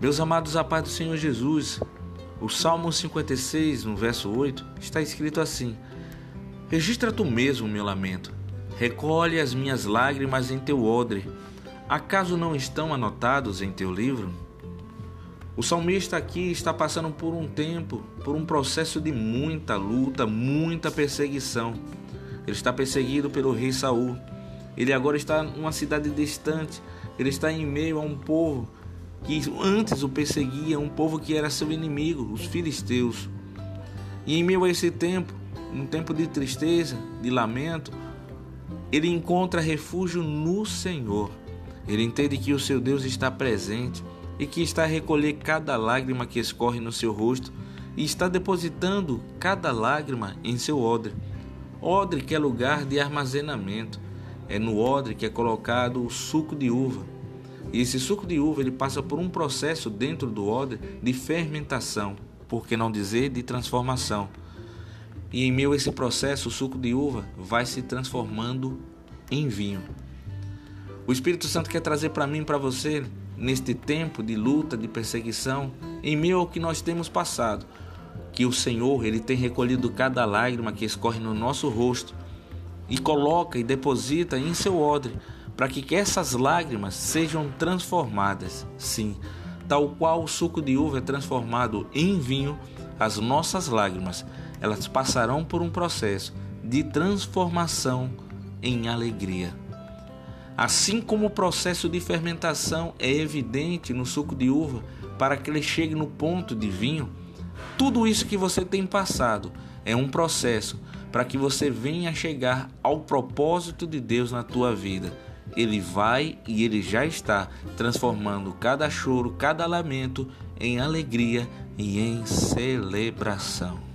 Meus amados, a paz do Senhor Jesus, o Salmo 56, no verso 8, está escrito assim: Registra tu mesmo meu lamento, recolhe as minhas lágrimas em teu odre. Acaso não estão anotados em teu livro? O salmista aqui está passando por um tempo, por um processo de muita luta, muita perseguição. Ele está perseguido pelo rei Saul. Ele agora está numa cidade distante. Ele está em meio a um povo que antes o perseguia, um povo que era seu inimigo, os filisteus. E em meio a esse tempo, um tempo de tristeza, de lamento, ele encontra refúgio no Senhor. Ele entende que o seu Deus está presente e que está a recolher cada lágrima que escorre no seu rosto e está depositando cada lágrima em seu odre. Odre que é lugar de armazenamento. É no odre que é colocado o suco de uva. E esse suco de uva ele passa por um processo dentro do odre de fermentação, por que não dizer de transformação. E em meio a esse processo, o suco de uva vai se transformando em vinho. O Espírito Santo quer trazer para mim para você, neste tempo de luta, de perseguição, em meio ao que nós temos passado, que o Senhor ele tem recolhido cada lágrima que escorre no nosso rosto e coloca e deposita em seu odre para que essas lágrimas sejam transformadas. Sim, tal qual o suco de uva é transformado em vinho, as nossas lágrimas, elas passarão por um processo de transformação em alegria. Assim como o processo de fermentação é evidente no suco de uva para que ele chegue no ponto de vinho, tudo isso que você tem passado é um processo para que você venha chegar ao propósito de Deus na tua vida ele vai e ele já está transformando cada choro, cada lamento em alegria e em celebração.